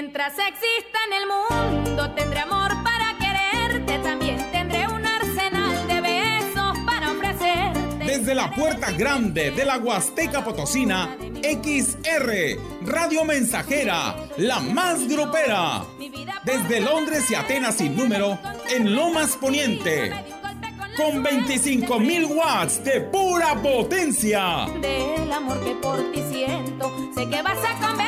Mientras exista en el mundo tendré amor para quererte, también tendré un arsenal de besos para ofrecerte. Desde la puerta grande de la Huasteca Potosina, XR, Radio Mensajera, la más grupera. Desde Londres y Atenas sin número, en Lomas Poniente. Con 25 mil watts de pura potencia. Del amor que por ti siento, sé que vas a convencerte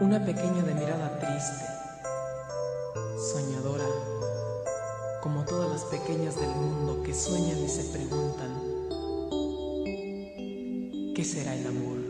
Una pequeña de mirada triste, soñadora, como todas las pequeñas del mundo que sueñan y se preguntan, ¿qué será el amor?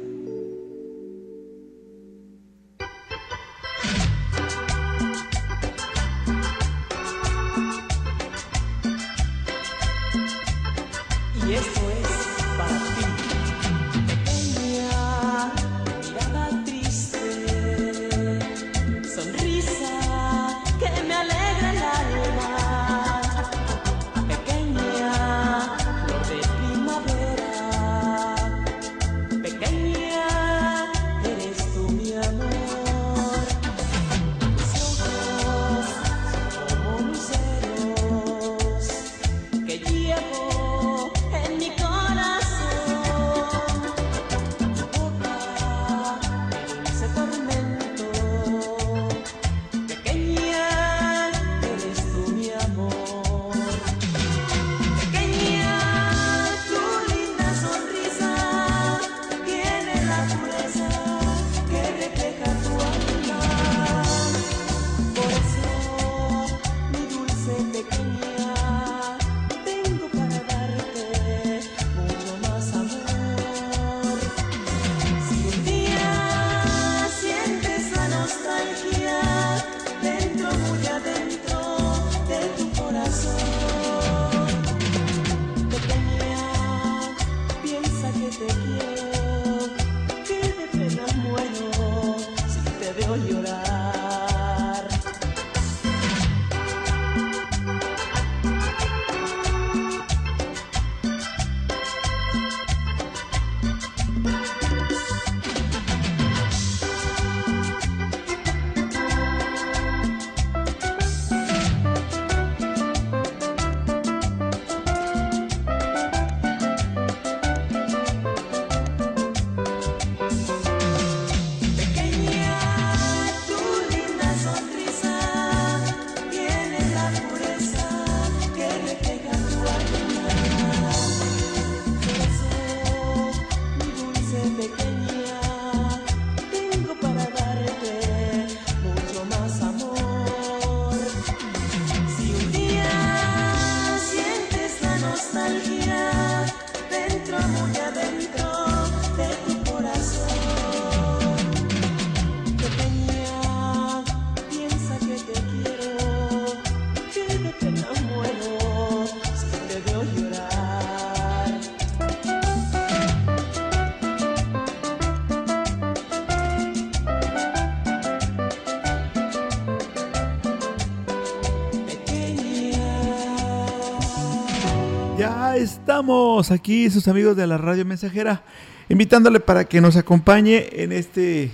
Estamos aquí, sus amigos de la Radio Mensajera, invitándole para que nos acompañe en este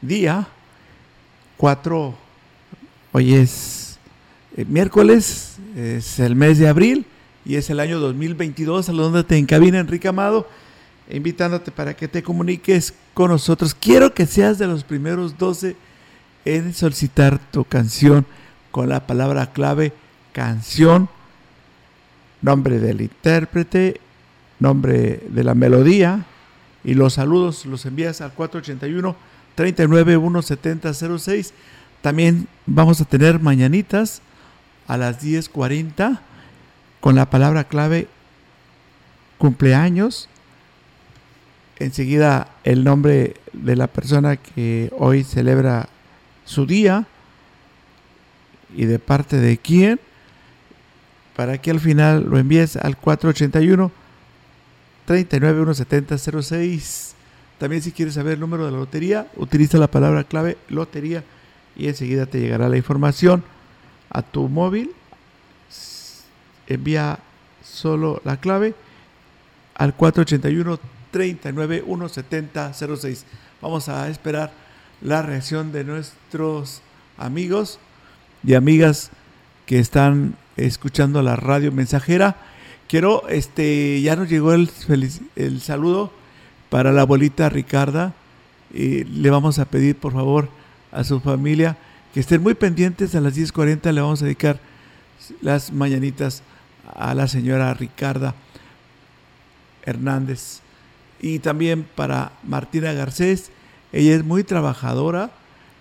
día 4. Hoy es eh, miércoles, es el mes de abril y es el año 2022. Saludándote en cabina, Enrique Amado, invitándote para que te comuniques con nosotros. Quiero que seas de los primeros 12 en solicitar tu canción con la palabra clave canción nombre del intérprete, nombre de la melodía y los saludos los envías al 481 391 7006 También vamos a tener mañanitas a las 10.40 con la palabra clave cumpleaños. Enseguida el nombre de la persona que hoy celebra su día y de parte de quién, para que al final lo envíes al 481 3917006. También si quieres saber el número de la lotería, utiliza la palabra clave lotería y enseguida te llegará la información a tu móvil. Envía solo la clave al 481 3917006. Vamos a esperar la reacción de nuestros amigos y amigas que están escuchando la radio mensajera. Quiero, este, ya nos llegó el, el saludo para la abuelita Ricarda. Y le vamos a pedir, por favor, a su familia que estén muy pendientes. A las 10.40 le vamos a dedicar las mañanitas a la señora Ricarda Hernández. Y también para Martina Garcés. Ella es muy trabajadora.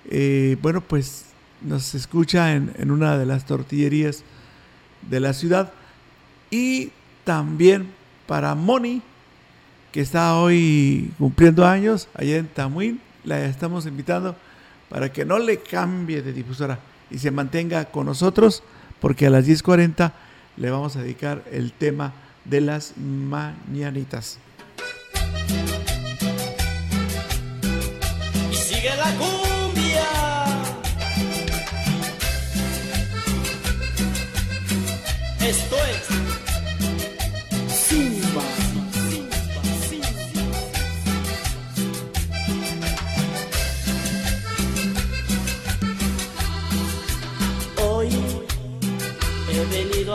Eh, bueno, pues nos escucha en una de las tortillerías de la ciudad. Y también para Moni, que está hoy cumpliendo años allá en Tamuín. La estamos invitando para que no le cambie de difusora y se mantenga con nosotros, porque a las 10.40 le vamos a dedicar el tema de las mañanitas.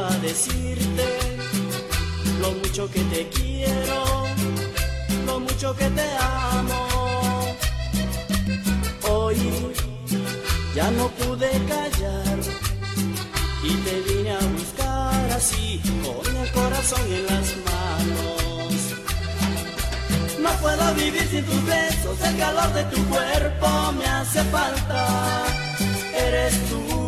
A decirte lo mucho que te quiero, lo mucho que te amo. Hoy ya no pude callar y te vine a buscar así con el corazón en las manos. No puedo vivir sin tus besos, el calor de tu cuerpo me hace falta. Eres tú,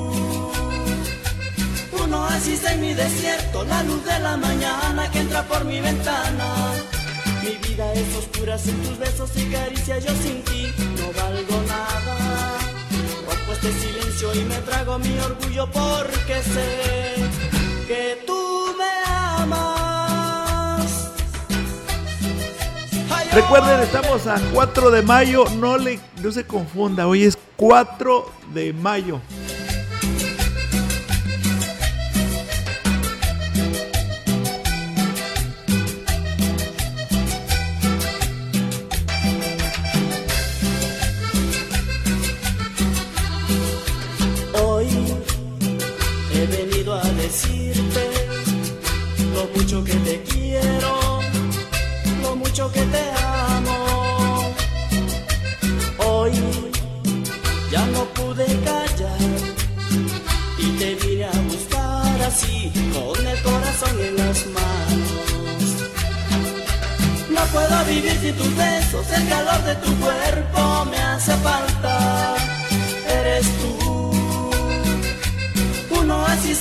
un oasis en mi desierto, la luz de la mañana que entra por mi ventana. Mi vida es oscura sin tus besos y caricias, yo sin ti no valgo nada. Rompo este silencio y me trago mi orgullo porque sé que tú me amas. Ay, Recuerden, estamos a 4 de mayo, no, le, no se confunda, hoy es 4 de mayo.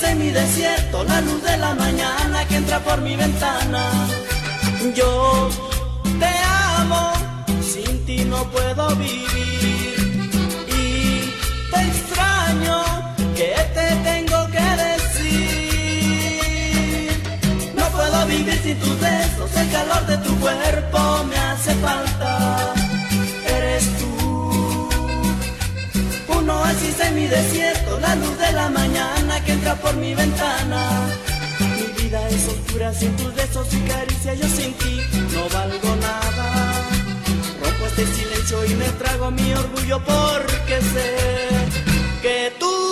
En mi desierto, la luz de la mañana que entra por mi ventana. Yo te amo, sin ti no puedo vivir. Y te extraño, que te tengo que decir. No puedo vivir sin tus besos, el calor de tu cuerpo me hace falta. Oasis en mi desierto, la luz de la mañana que entra por mi ventana. Mi vida es oscura sin tus besos y caricias, yo sin ti no valgo nada. Rompo este silencio y me trago mi orgullo porque sé que tú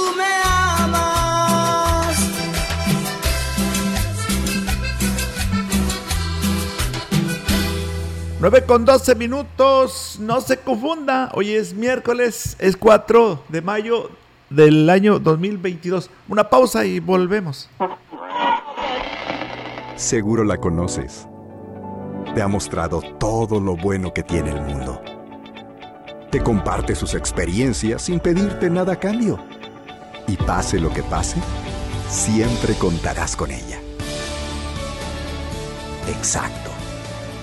9 con 12 minutos, no se confunda, hoy es miércoles, es 4 de mayo del año 2022. Una pausa y volvemos. Seguro la conoces. Te ha mostrado todo lo bueno que tiene el mundo. te comparte sus experiencias sin pedirte nada a cambio. Y pase lo que pase, siempre contarás con ella. Exacto.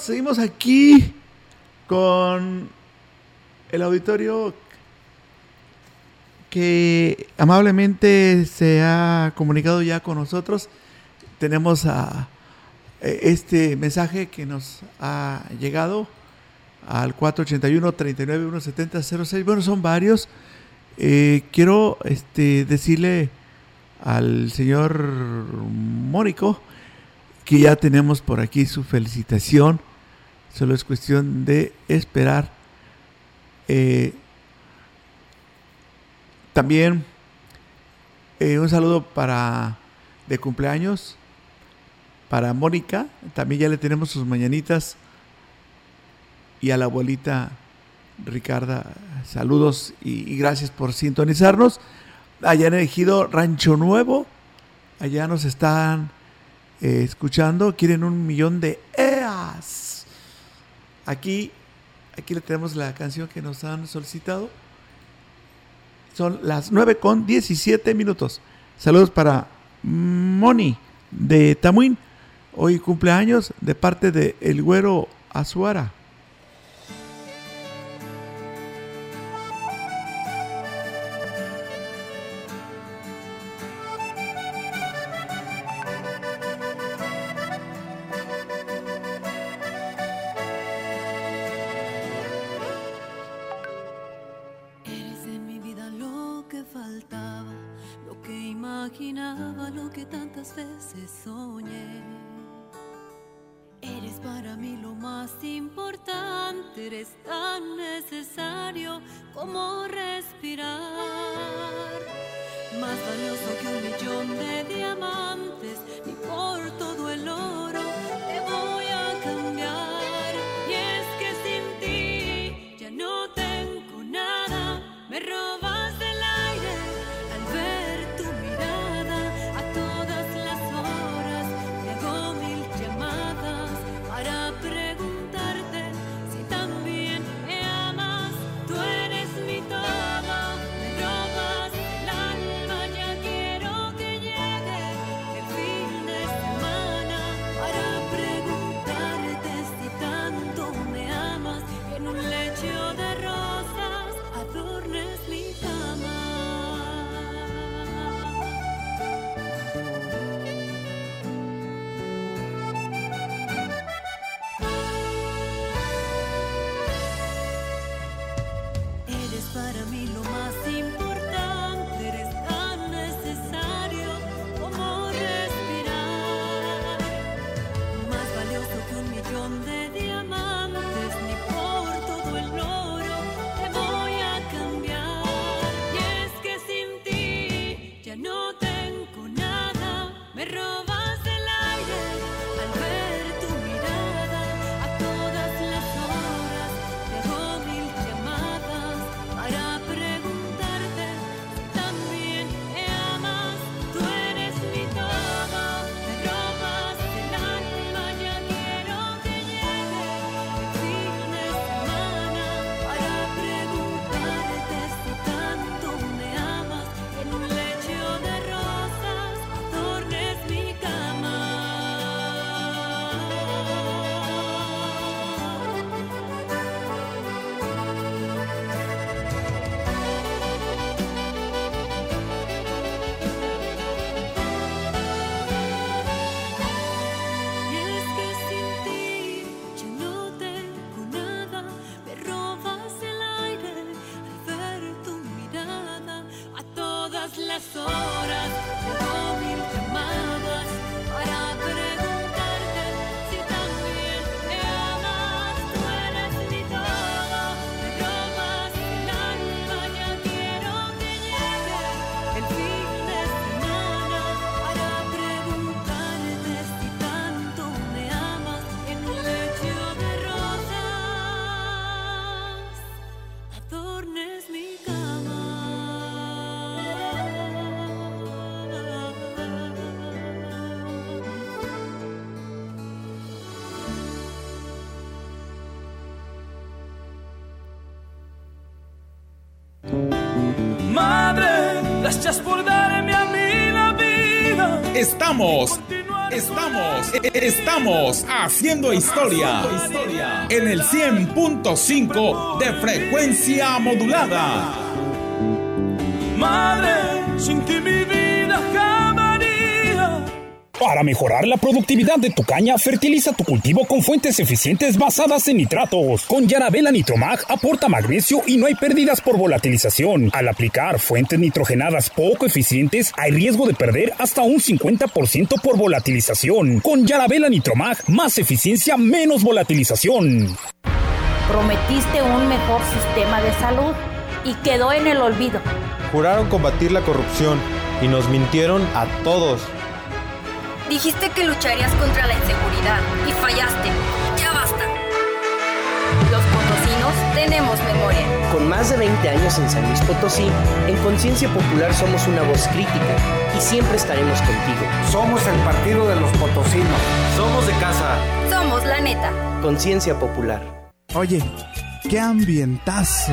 Seguimos, aquí con el auditorio que amablemente se ha comunicado ya con nosotros. Tenemos a este mensaje que nos ha llegado al 481 39 06 Bueno, son varios. Eh, quiero este, decirle al señor Mónico que ya tenemos por aquí su felicitación. Solo es cuestión de esperar. Eh, también eh, un saludo para de cumpleaños para Mónica. También ya le tenemos sus mañanitas. Y a la abuelita Ricarda, saludos y, gracias por sintonizarnos. Allá en Rancho Nuevo, allá nos están eh, escuchando. Quieren un millón de EAS. Aquí, aquí le tenemos la canción que nos han solicitado. Son las 9 con 17 minutos. Saludos para Moni de Tamuín. Hoy cumpleaños de parte de El Güero Azuara. Estamos, estamos, estamos haciendo historia en el 100.5 de frecuencia modulada. Madre, sin ti para mejorar la productividad de tu caña, fertiliza tu cultivo con fuentes eficientes basadas en nitratos. Con Yarabela Nitromag aporta magnesio y no hay pérdidas por volatilización. Al aplicar fuentes nitrogenadas poco eficientes, hay riesgo de perder hasta un 50% por volatilización. Con Yarabela Nitromag, más eficiencia, menos volatilización. Prometiste un mejor sistema de salud y quedó en el olvido. Juraron combatir la corrupción y nos mintieron a todos. Dijiste que lucharías contra la inseguridad y fallaste. Ya basta. Los potosinos tenemos memoria. Con más de 20 años en San Luis Potosí, en Conciencia Popular somos una voz crítica y siempre estaremos contigo. Somos el partido de los potosinos. Somos de casa. Somos la neta. Conciencia Popular. Oye, qué ambientazo.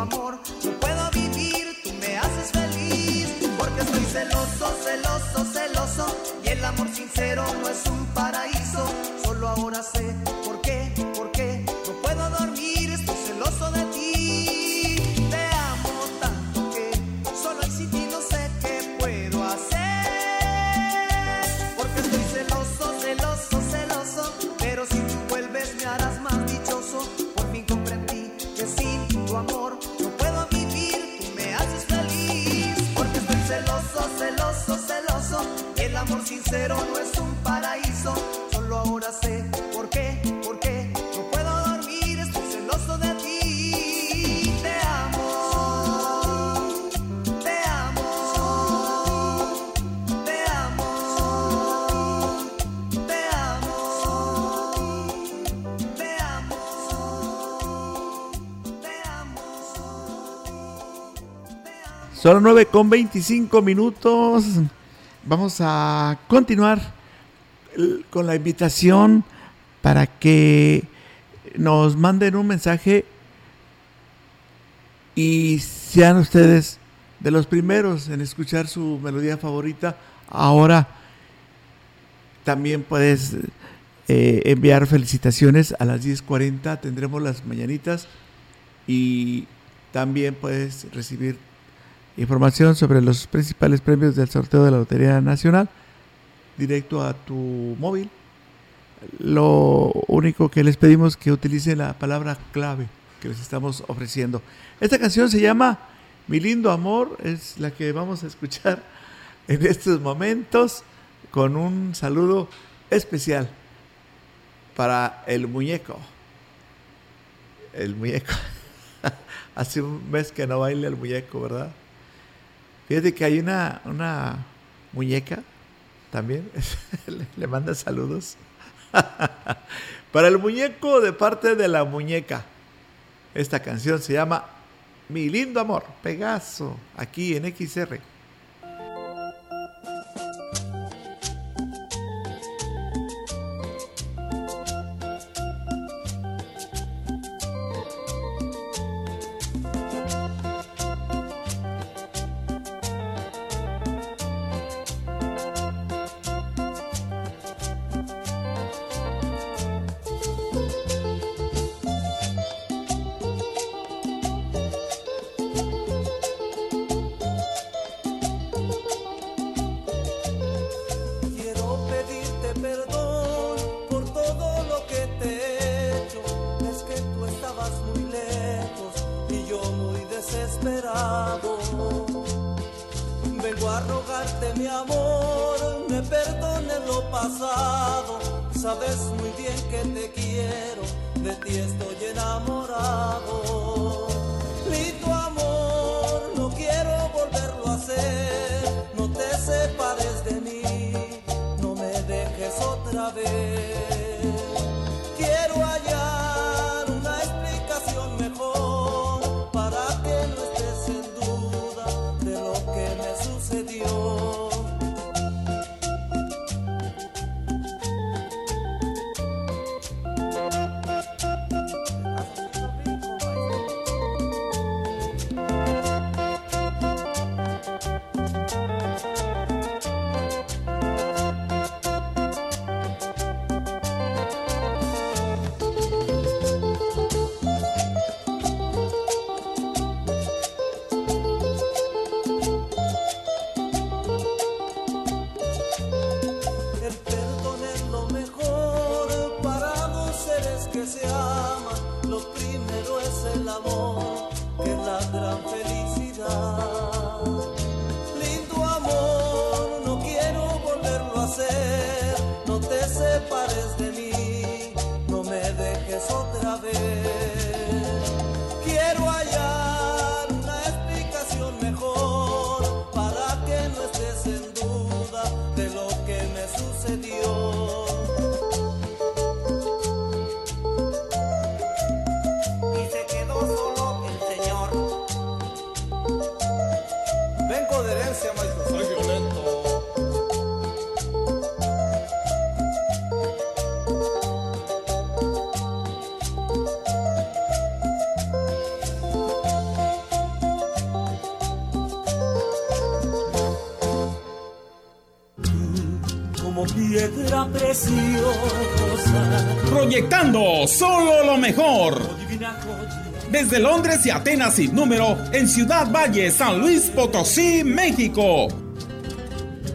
Amor no puedo vivir. Tú me haces feliz porque estoy celoso, celoso, celoso. Y el amor sincero no es un paraíso. Solo ahora sé Son las 9 con 25 minutos. Vamos a continuar con la invitación para que nos manden un mensaje y sean ustedes de los primeros en escuchar su melodía favorita. Ahora también puedes eh, enviar felicitaciones a las 10.40. Tendremos las mañanitas y también puedes recibir información sobre los principales premios del sorteo de la Lotería Nacional directo a tu móvil. Lo único que les pedimos es que utilicen la palabra clave que les estamos ofreciendo. Esta canción se llama Mi lindo amor, es la que vamos a escuchar en estos momentos con un saludo especial para el muñeco. El muñeco. Hace un mes que no baila el muñeco, ¿verdad? Fíjate que hay una, una muñeca también. le, manda saludos. Para el muñeco de parte de la muñeca. Esta canción se llama Mi lindo amor, Pegaso, aquí en XR. Te Desde Londres y Atenas sin número, en Ciudad Valle, San Luis Potosí, México.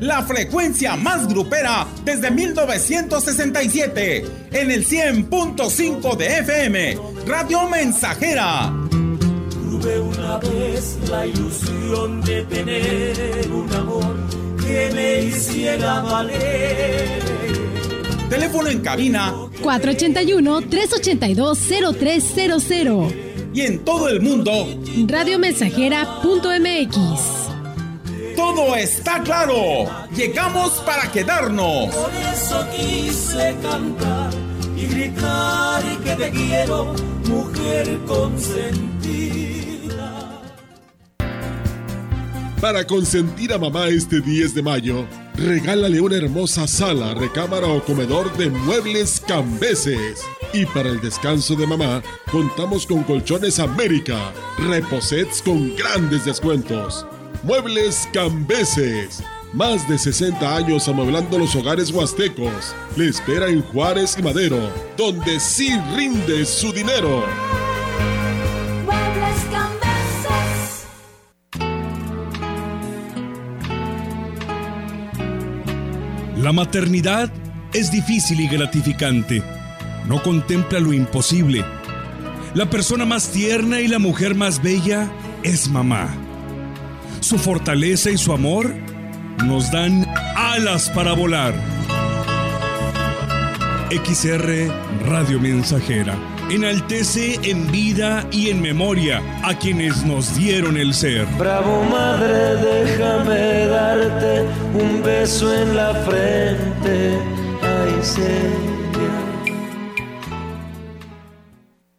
La frecuencia más grupera desde 1967, en el 100.5 de FM, Radio Mensajera. Tuve una vez la ilusión de tener un amor que me hiciera valer. Teléfono en cabina 481-382-0300. Y en todo el mundo, Radiomensajera.mx. todo está claro. Llegamos para quedarnos. Por eso quise cantar y gritar que te quiero, mujer consentida. Para consentir a mamá este 10 de mayo, regálale una hermosa sala, recámara o comedor de muebles cambeses. Y para el descanso de mamá, contamos con Colchones América, reposets con grandes descuentos. Muebles cambeses. Más de 60 años amueblando los hogares huastecos. Le espera en Juárez y Madero, donde sí rinde su dinero. La maternidad es difícil y gratificante. No contempla lo imposible. La persona más tierna y la mujer más bella es mamá. Su fortaleza y su amor nos dan alas para volar. XR Radio Mensajera enaltece en vida y en memoria a quienes nos dieron el ser. Bravo madre, déjame darte un beso en la frente. Ay, señor.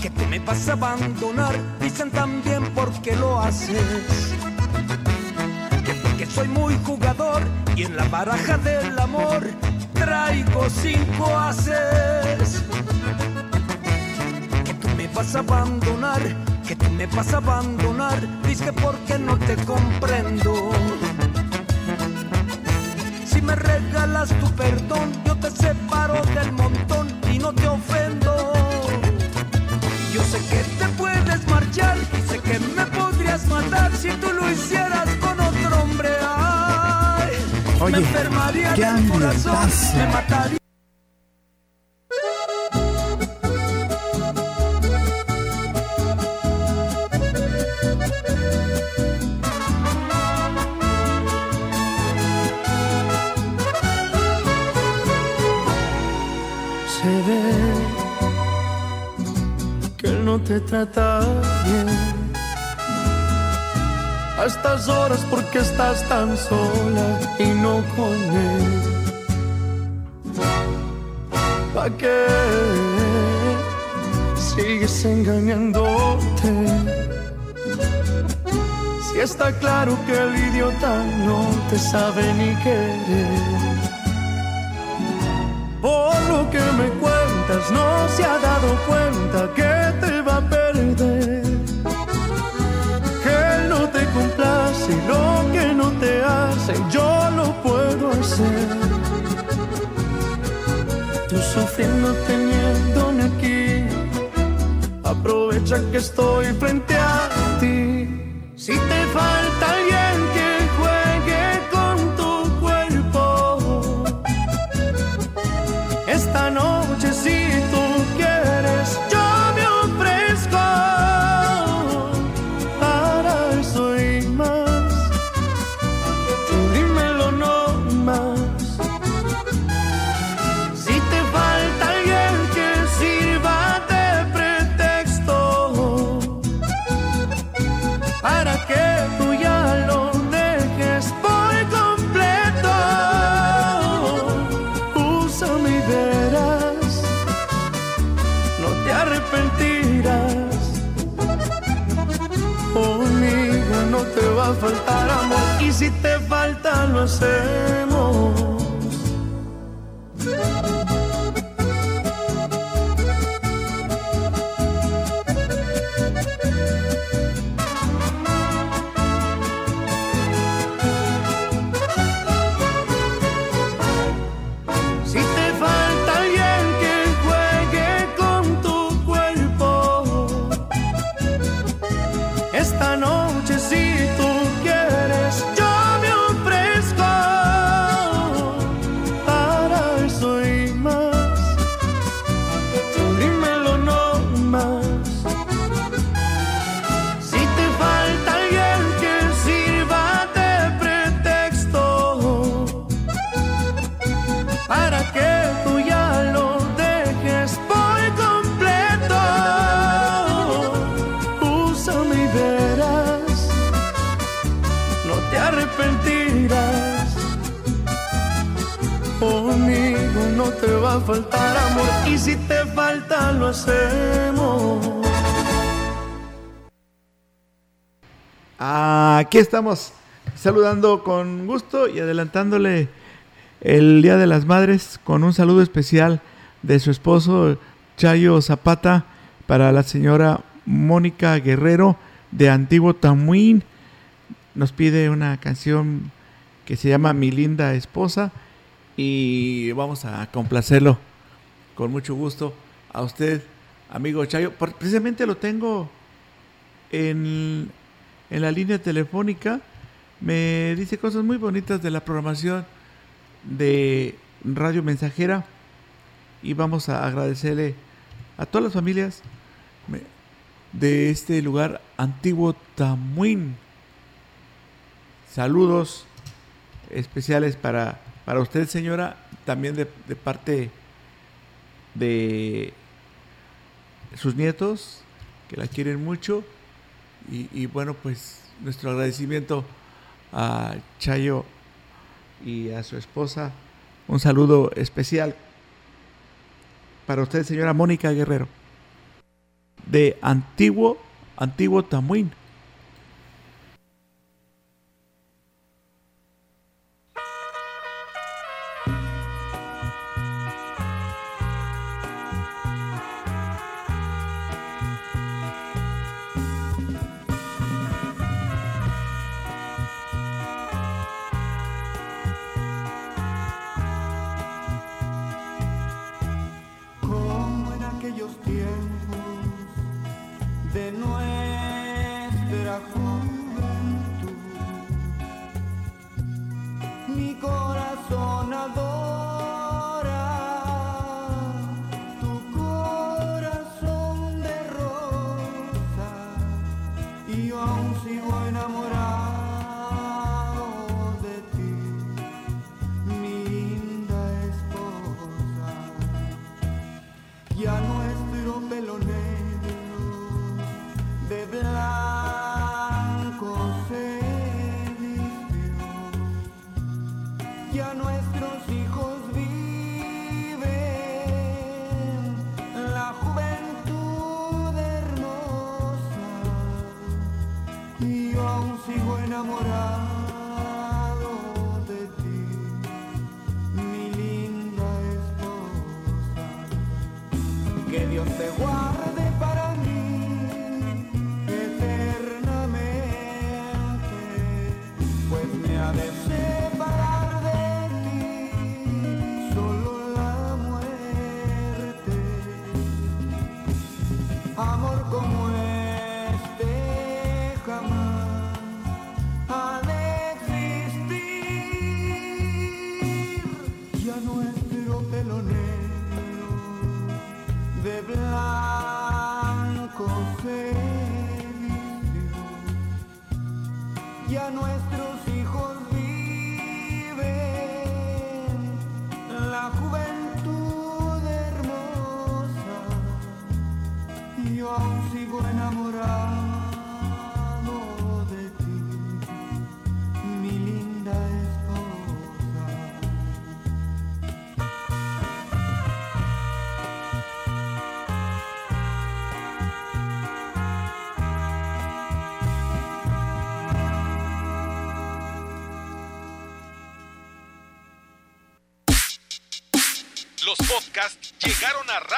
Que tú me vas a abandonar. Dicen también por qué lo haces. Que porque soy muy jugador y en la baraja del amor traigo cinco haces. Que tú me vas a abandonar, que tú me vas a abandonar. Dice porque no te comprendo. Si me regalas tu perdón, yo te separo del montón y no te ofendo. Sé que te puedes marchar sé que me podrías matar si tú lo hicieras con otro hombre. Ay, Oye, me enfermaría qué del corazón, me mataría. Que él no te trata bien. A estas horas porque estás tan sola y no con él. ¿Pa' qué sigues engañándote? Si está claro que el idiota no te sabe ni querer. Por lo que me cuentas, no se ha dado cuenta que Tú sufriendo teniéndome aquí, aprovecha que estoy frente a ti. Si te falta faltar amor y si te falta lo hacemos. Estamos saludando con gusto y adelantándole el Día de las Madres con un saludo especial de su esposo Chayo Zapata para la señora Mónica Guerrero de Antiguo Tamuín. Nos pide una canción que se llama Mi linda esposa y vamos a complacerlo con mucho gusto a usted, amigo Chayo. Precisamente lo tengo en, en la línea telefónica. Me dice cosas muy bonitas de la programación de Radio Mensajera y vamos a agradecerle a todas las familias de este lugar antiguo Tamuín. Saludos especiales para, para usted, señora, también de parte de sus nietos, que la quieren mucho. Y, bueno, pues nuestro agradecimiento a Chayo y a su esposa. Un saludo especial para usted, señora Mónica Guerrero. de Antiguo, Antiguo Tamuín. Ya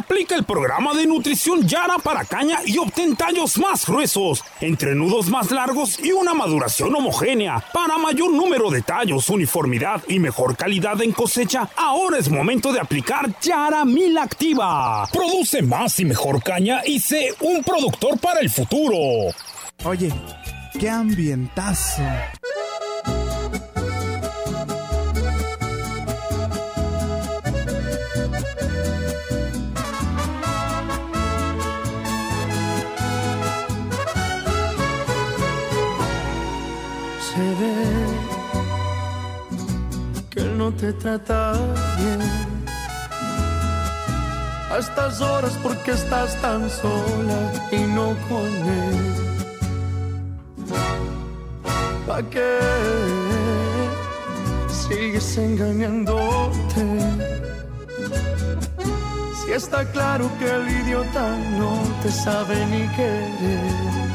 Aplica el programa de nutrición Yara para caña y obtén tallos más gruesos, entrenudos más largos y una maduración homogénea. Para mayor número de tallos, uniformidad y mejor calidad en cosecha, ahora es momento de aplicar Yara Mil Activa. Produce más y mejor caña y sé un productor para el futuro. Oye, qué ambientazo. Te trata bien. A estas horas porque estás tan sola y no con él. ¿Pa' qué sigues engañándote? Si está claro que el idiota no te sabe ni querer.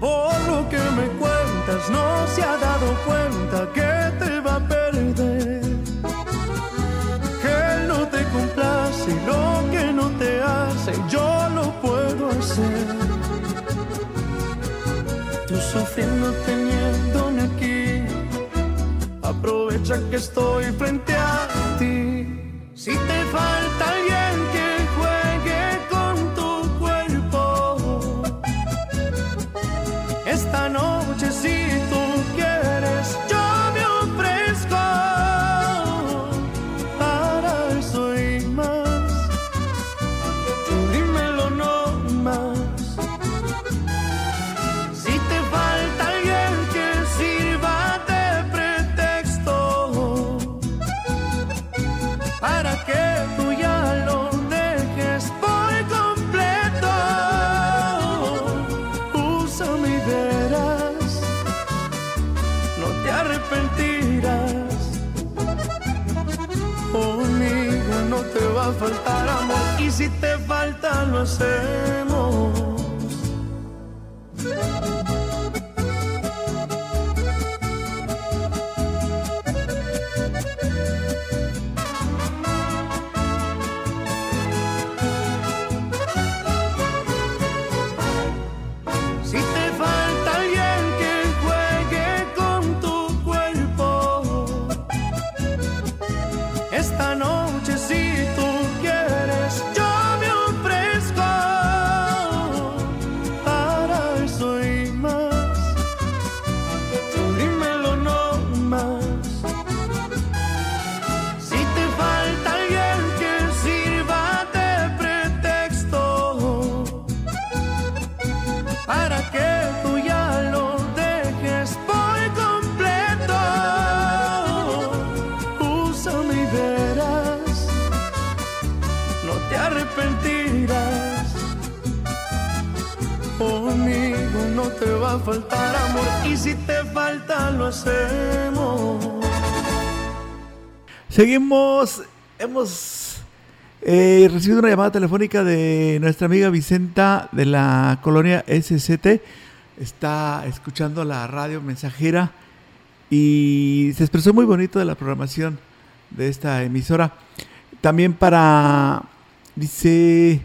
Por lo que me cuentas, no se ha dado cuenta que Tú sufriendo teniéndome aquí, aprovecha que estoy frente a ti. Si te falta a faltar amor y si te falta lo hacemos. Seguimos, hemos eh, recibido una llamada telefónica de nuestra amiga Vicenta de la colonia SCT. Está escuchando la radio mensajera y se expresó muy bonito de la programación de esta emisora. También para, dice,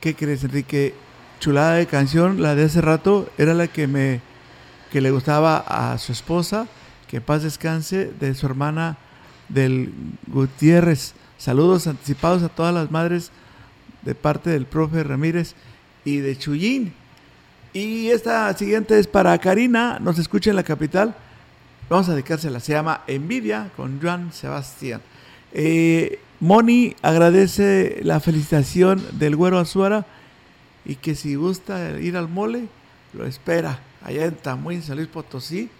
¿qué crees Enrique? Chulada de canción, la de hace rato, era la que me que le gustaba a su esposa, que paz descanse, de su hermana del Gutiérrez. Saludos anticipados a todas las madres de parte del profe Ramírez y de Chuyín. Y esta siguiente es para Karina, nos escucha en la capital. Vamos a dedicársela, se llama Envidia con Juan Sebastián. Eh, Moni agradece la felicitación del güero Azuara y que si gusta ir al mole, lo espera allá en Tamuín, San Luis Potosí,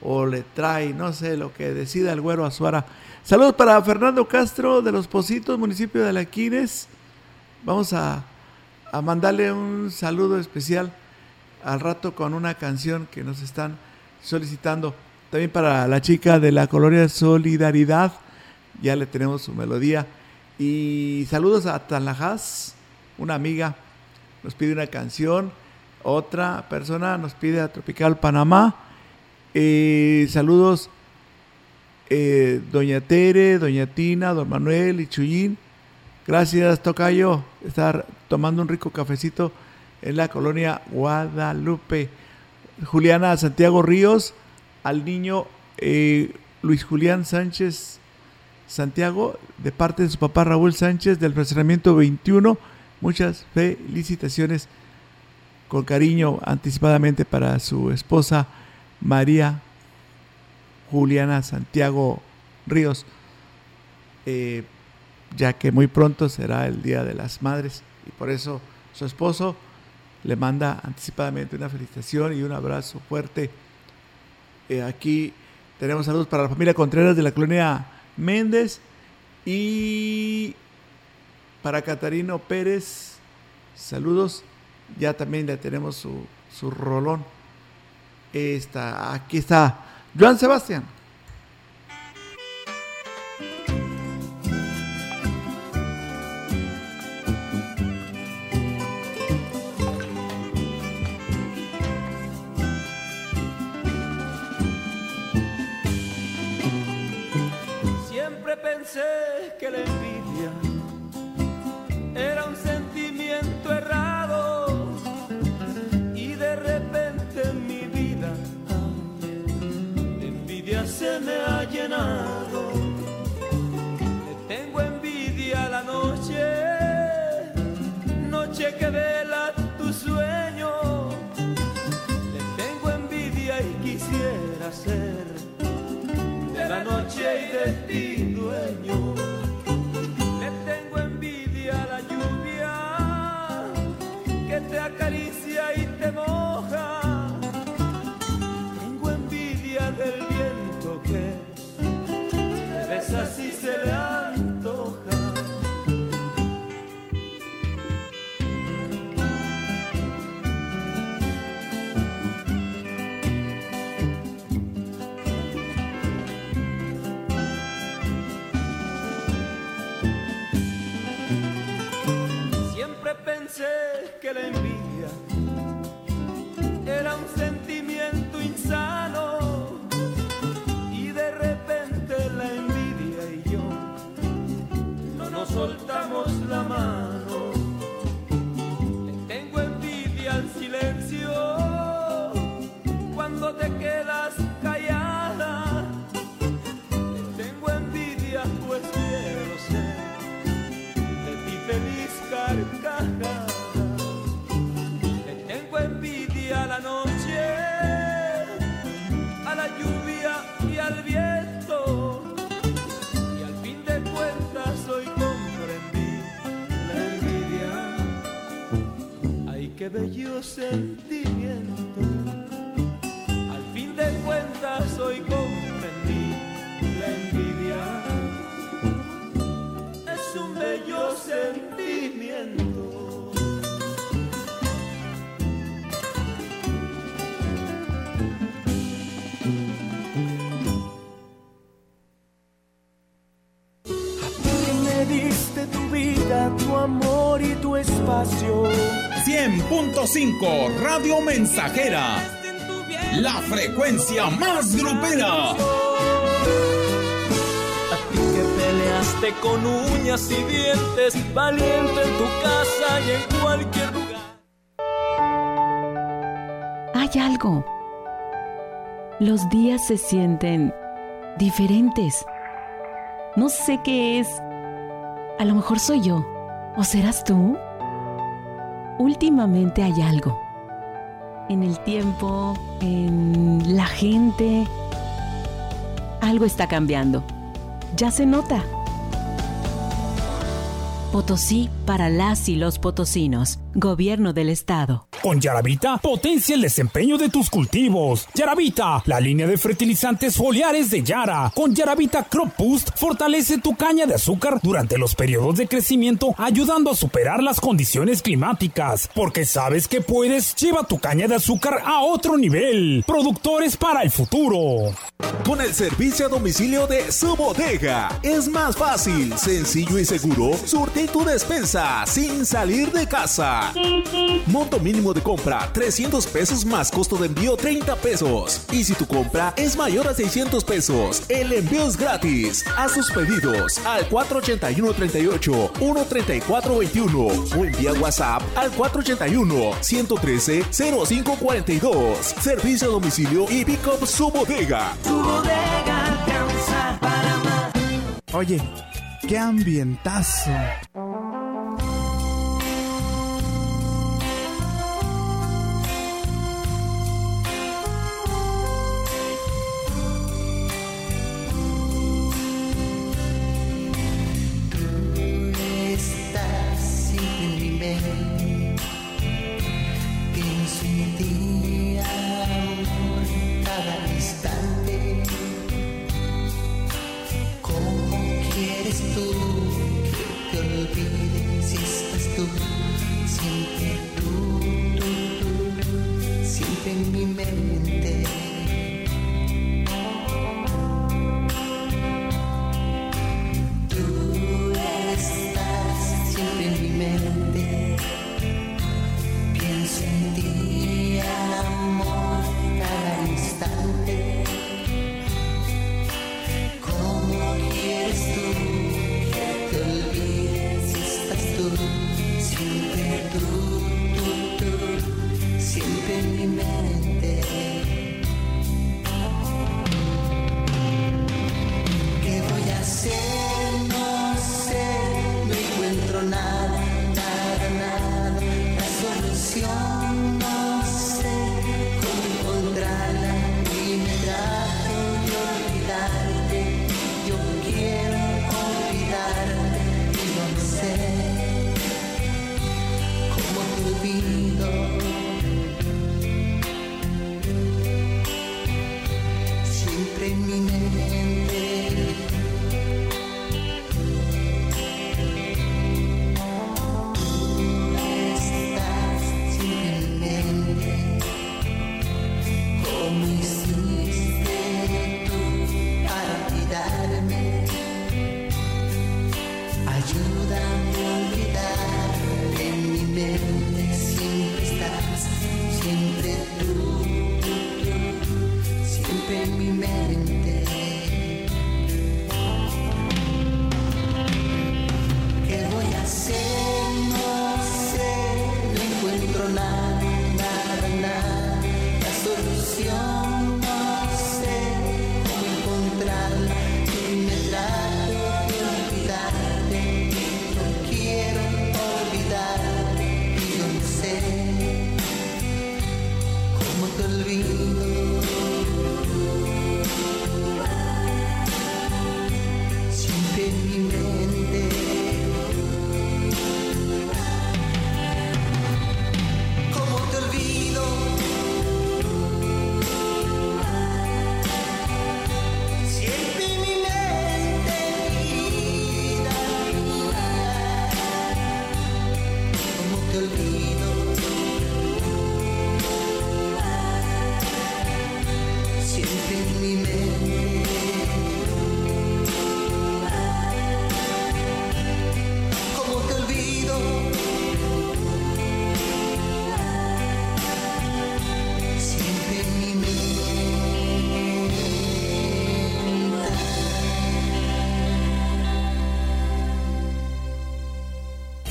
o le trae, no sé, lo que decida el güero Azuara. Saludos para Fernando Castro de Los Positos, municipio de Alaquines. Vamos a, mandarle un saludo especial al rato con una canción que nos están solicitando. También para la chica de la colonia Solidaridad, ya le tenemos su melodía. Y saludos a Tanlajas, una amiga, nos pide una canción. Otra persona nos pide a Tropical Panamá. Eh, saludos eh, Doña Tere, Doña Tina, Don Manuel y Chuyín. Gracias, Tocayo. Estar tomando un rico cafecito en la colonia Guadalupe. Juliana Santiago Ríos, al niño eh, Luis Julián Sánchez Santiago, de parte de su papá Raúl Sánchez del fraccionamiento 21. Muchas felicitaciones con cariño anticipadamente para su esposa María Juliana Santiago Ríos, eh, ya que muy pronto será el Día de las Madres y por eso su esposo le manda anticipadamente una felicitación y un abrazo fuerte. Eh, aquí tenemos saludos para la familia Contreras de la colonia Méndez y para Catarino Pérez, saludos. Ya también le tenemos su, su rolón. Está, aquí está Joan Sebastián. Le tengo envidia a la noche, noche que vela tu sueño. Le tengo envidia y quisiera ser de la noche y de ti dueño. Le tengo envidia a la lluvia que te acaricia que la envidia era un sentimiento insano y de repente la envidia y yo no nos soltamos. 100.5 Radio Mensajera. La frecuencia más grupera. A ti que peleaste con uñas y dientes, valiente en tu casa y en cualquier lugar. Hay algo. Los días se sienten diferentes. No sé qué es. A lo mejor soy yo. ¿O serás tú? Últimamente hay algo. En el tiempo, en la gente. Algo está cambiando. Ya se nota. Potosí para las y los potosinos. Gobierno del Estado. Con Yaravita, potencia el desempeño de tus cultivos. Yaravita, la línea de fertilizantes foliares de Yara. Con Yaravita Crop Boost, fortalece tu caña de azúcar durante los periodos de crecimiento, ayudando a superar las condiciones climáticas. Porque sabes que puedes, lleva tu caña de azúcar a otro nivel. Productores para el futuro. Con el servicio a domicilio de su bodega, es más fácil, sencillo y seguro surtir tu despensa sin salir de casa. Monto mínimo de compra 300 pesos más costo de envío 30 pesos. Y si tu compra es mayor a 600 pesos, el envío es gratis. Haz tus pedidos al 481 38 134 21 o envía WhatsApp al 481 113 0542. Servicio a domicilio y pick up su bodega. Tu bodega para más. Oye, qué ambientazo.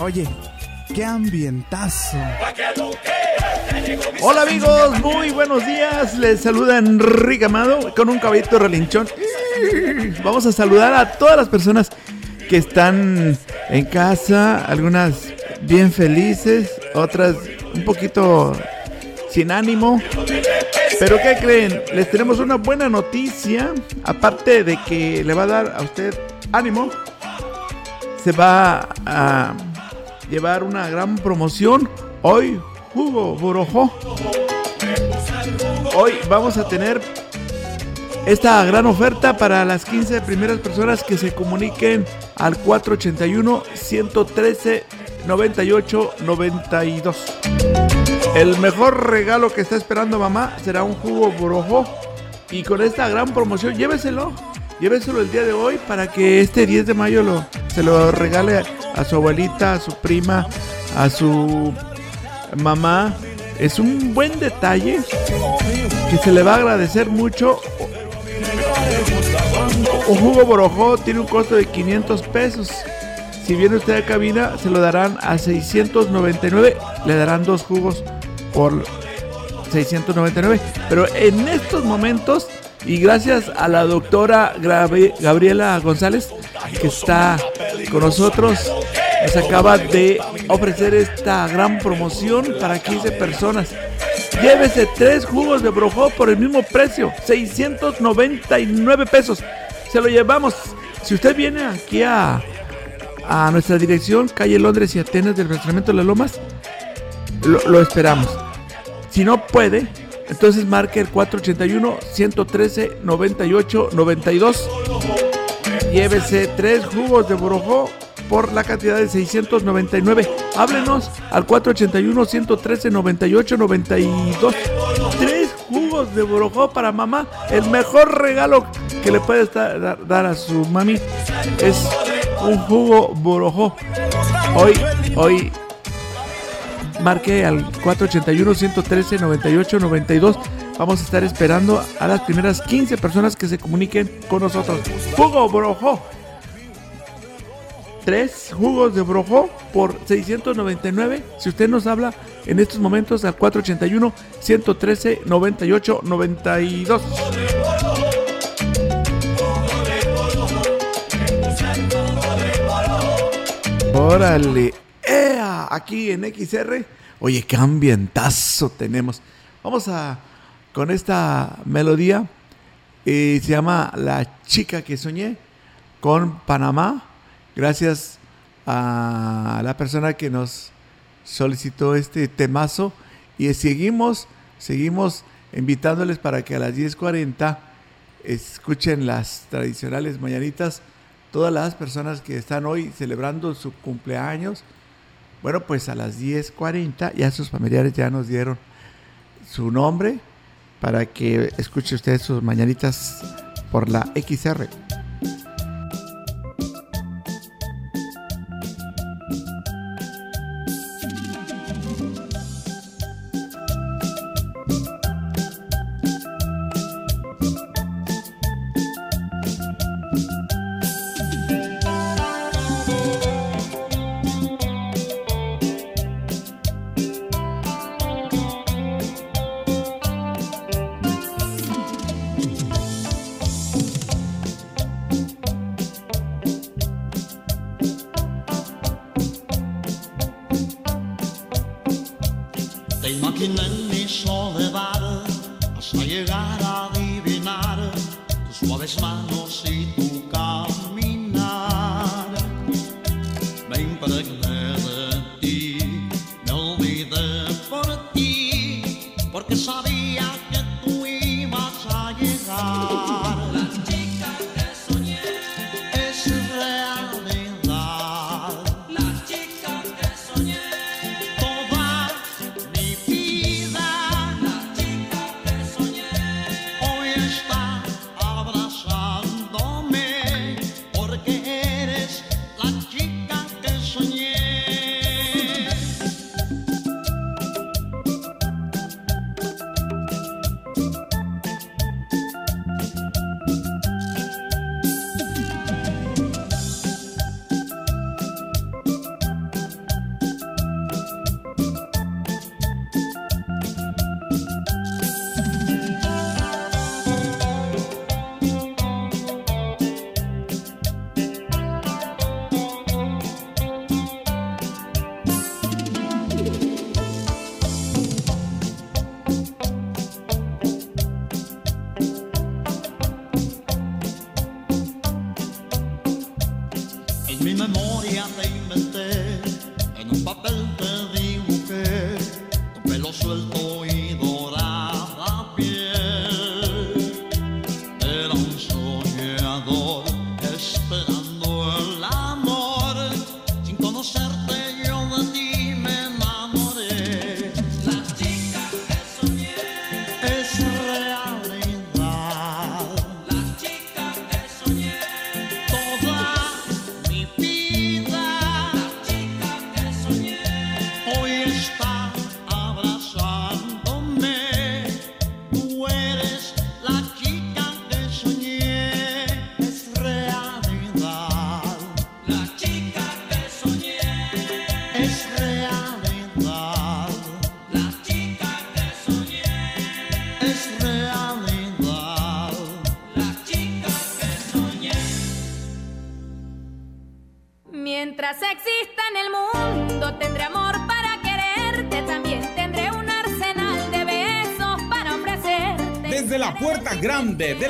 Oye, qué ambientazo. Hola amigos, muy buenos días. Les saluda Enrique Amado con un caballito relinchón. Vamos a saludar a todas las personas que están en casa, algunas bien felices, otras un poquito sin ánimo. Pero ¿qué creen? Les tenemos una buena noticia. Aparte de que le va a dar a usted ánimo, se va a llevar una gran promoción. Hoy, Jugo Borojó. Hoy vamos a tener esta gran oferta para las 15 primeras personas que se comuniquen al 481 113 98 92. El mejor regalo que está esperando mamá será un jugo Borojó. Y con esta gran promoción, lléveselo. Lléveselo el día de hoy para que este 10 de mayo lo, se lo regale a su abuelita, a su prima, a su mamá. Es un buen detalle que se le va a agradecer mucho. Un jugo Borojó tiene un costo de 500 pesos. Si viene usted a cabina, se lo darán a 699. Le darán dos jugos por 699. Pero en estos momentos, y gracias a la doctora Gabriela González, que está con nosotros, nos acaba de ofrecer esta gran promoción para 15 personas. Llévese tres jugos de Brojó por el mismo precio, 699 pesos. Se lo llevamos. Si usted viene aquí a, a nuestra dirección, calle Londres y Atenas del Fraccionamiento de las Lomas, lo, lo esperamos. Si no puede, entonces marque el 481-113-98-92. Llévese tres jugos de Borojó por la cantidad de 699. Háblenos al 481-113-98-92. Tres jugos de Borojó para mamá. El mejor regalo que le puede dar, dar a su mami es un jugo Borojó. Hoy, hoy marque al 481-113-98-92. Vamos a estar esperando a las primeras 15 personas que se comuniquen con nosotros. Jugo Brojo. Tres jugos de Brojo por 699. Si usted nos habla en estos momentos al 481-113-98-92. Órale. Aquí en XR. Oye, qué ambientazo tenemos. Vamos a con esta melodía. eh, se llama La chica que soñé con Panamá. Gracias a la persona que nos solicitó este temazo. Y seguimos, seguimos invitándoles para que a las 10.40 escuchen las tradicionales mañanitas. Todas las personas que están hoy celebrando su cumpleaños. Bueno, pues a las 10.40 ya sus familiares ya nos dieron su nombre para que escuche usted sus mañanitas por la XR.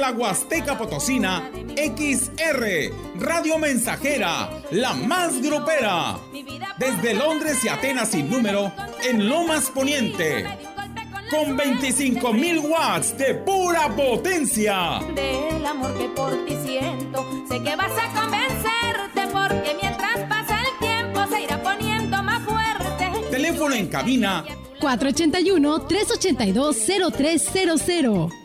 La Huasteca Potosina, XR, Radio Mensajera, la más grupera. Desde Londres y Atenas sin número, en Lomas Poniente. Con 25 mil watts de pura potencia. Del amor que por ti siento, sé que vas a convencerte porque mientras pasa el tiempo se irá poniendo más fuerte. Teléfono en cabina 481-382-0300.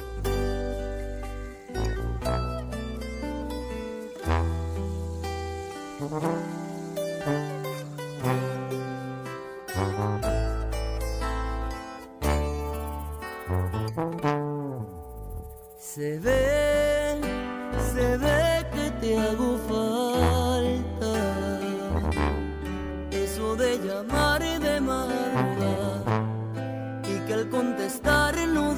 Se ve, se ve que te hago falta. Eso de llamar de madrugar y que al contestar no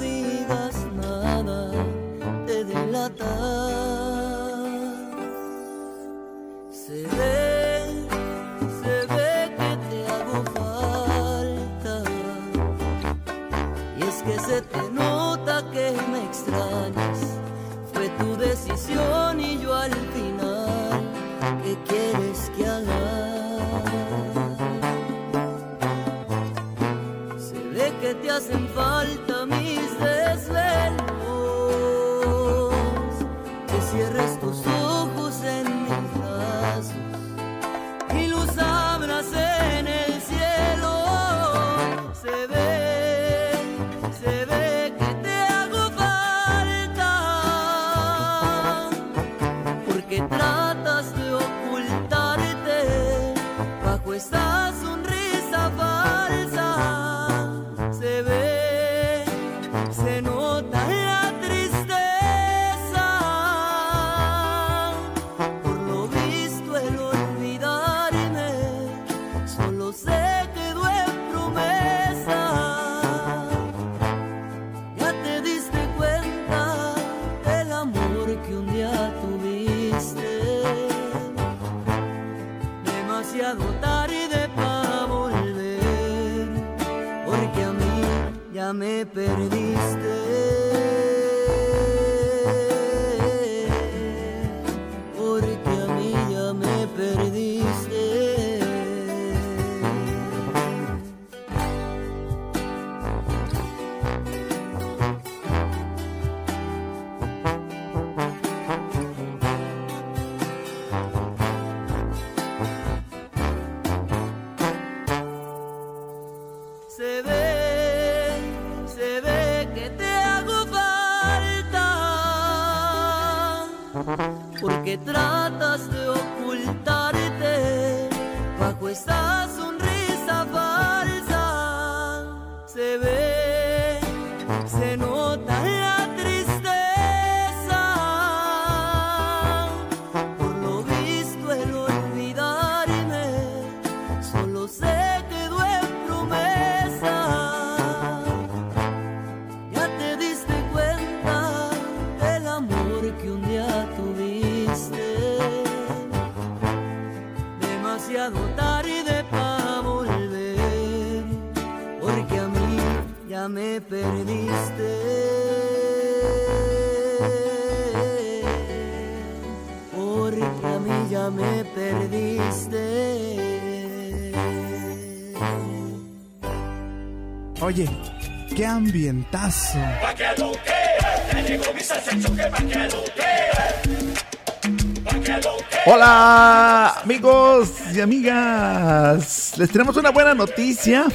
Hola amigos y amigas, les tenemos una buena noticia.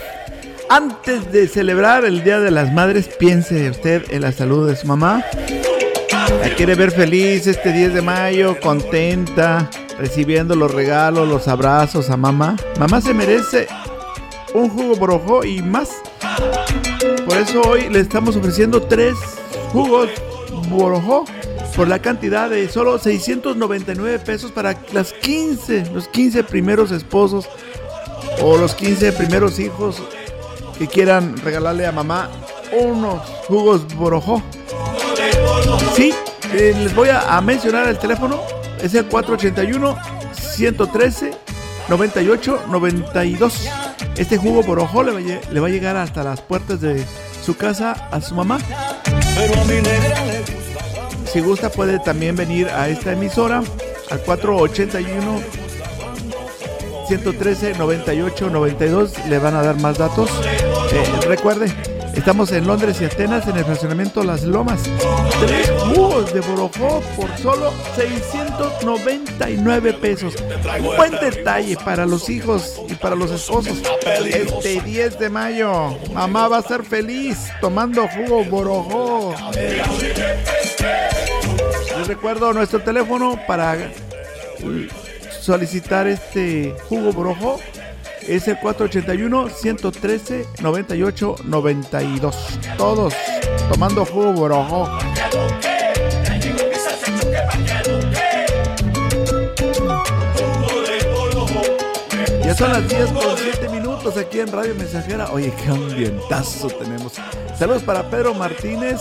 Antes de celebrar el Día de las Madres, piense usted en la salud de su mamá. La quiere ver feliz este 10 de mayo, contenta, recibiendo los regalos, los abrazos a mamá. Mamá se merece un jugo borojó y más. Por eso hoy le estamos ofreciendo tres jugos borojó por la cantidad de solo 699 pesos para las 15, los 15 primeros esposos o los 15 primeros hijos que quieran regalarle a mamá unos jugos borojó. Sí, eh, les voy a, a mencionar el teléfono. Es el 481 113 98 92. Este jugo borojó le va, a lle- le va a llegar hasta las puertas de su casa a su mamá. Si gusta puede también venir a esta emisora al 481 113 98 92 le van a dar más datos. Eh, recuerde, estamos en Londres y Atenas en el fraccionamiento Las Lomas. Tres jugos de Borojó por solo 699 pesos. Un buen detalle para los hijos y para los esposos. Este 10 de mayo, mamá va a ser feliz tomando jugo Borojó. Les recuerdo nuestro teléfono para solicitar este jugo Borojó. Es el 481-113-98-92. Todos tomando jugo. Ya son las 10 con 7 minutos aquí en Radio Mensajera. Oye, qué ambientazo tenemos. Saludos para Pedro Martínez.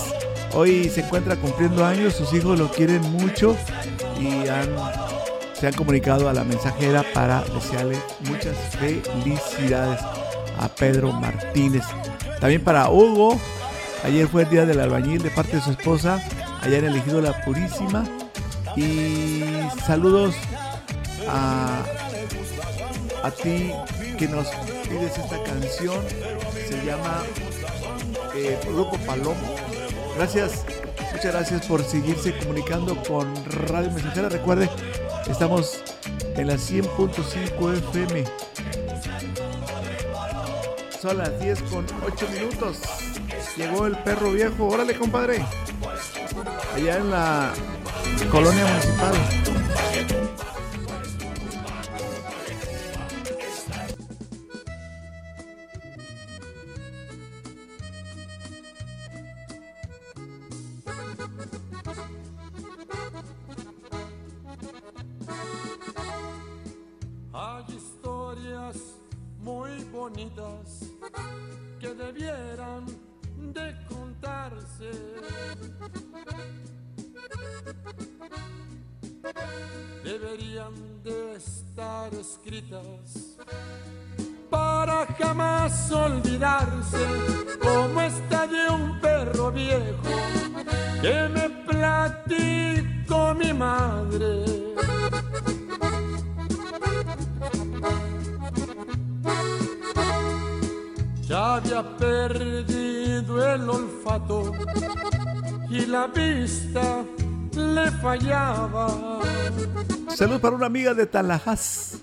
Hoy se encuentra cumpliendo años, sus hijos lo quieren mucho y han, se han comunicado a la mensajera para desearle muchas felicidades a Pedro Martínez. También para Hugo, ayer fue el día del albañil de parte de su esposa, allá en elegido La Purísima. Y saludos a, a ti que nos pides esta canción. Se llama eh, Grupo Palomo. Gracias, muchas gracias por seguirse comunicando con Radio Mensajera. Recuerde, estamos en la 100.5 FM. Son las 10 con 8 minutos. Llegó el perro viejo. Órale, compadre. Allá en la colonia municipal. De Talajás.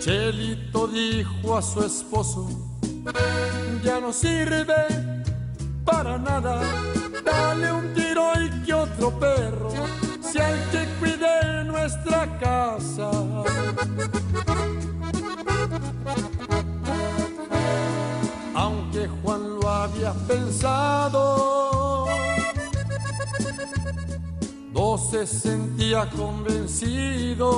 Chelito dijo a su esposo, ya no sirve para nada, dale un tiro y que otro perro sea el que cuide nuestra casa. Aunque Juan lo había pensado, se sentía convencido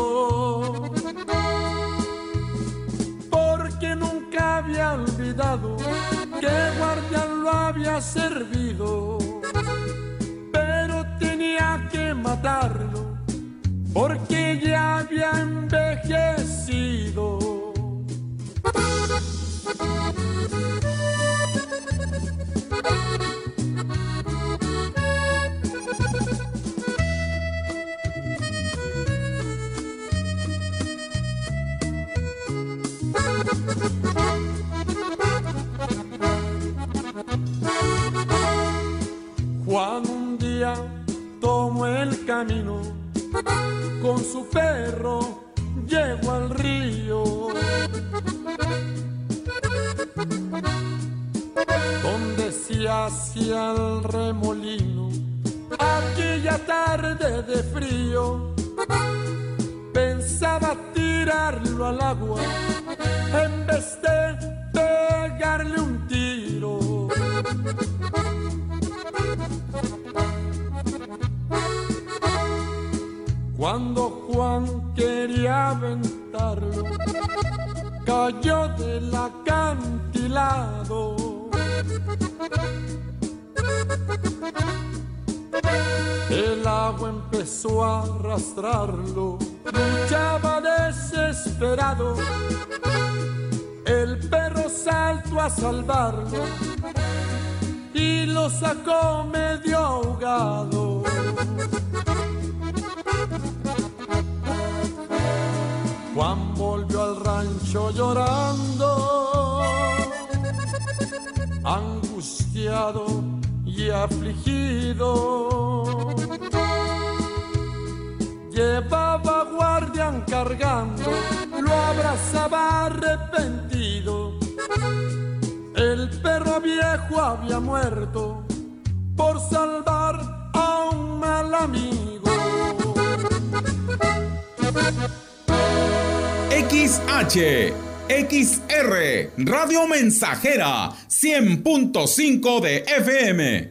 porque nunca había olvidado que guardián lo había servido, pero tenía que matarlo porque ya había envejecido. Camino con su perro, llegó al río. Donde se hacía el remolino, aquella tarde de frío, pensaba tirarlo al agua en vez Cuando Juan quería aventarlo, cayó del acantilado. El agua empezó a arrastrarlo, luchaba desesperado. El perro saltó a salvarlo y lo sacó medio ahogado. Juan volvió al rancho llorando, angustiado y afligido. Llevaba guardián cargando, lo abrazaba arrepentido. El perro viejo había muerto por salvar a un mal amigo. XH, XR, Radio Mensajera, 100.5 de FM.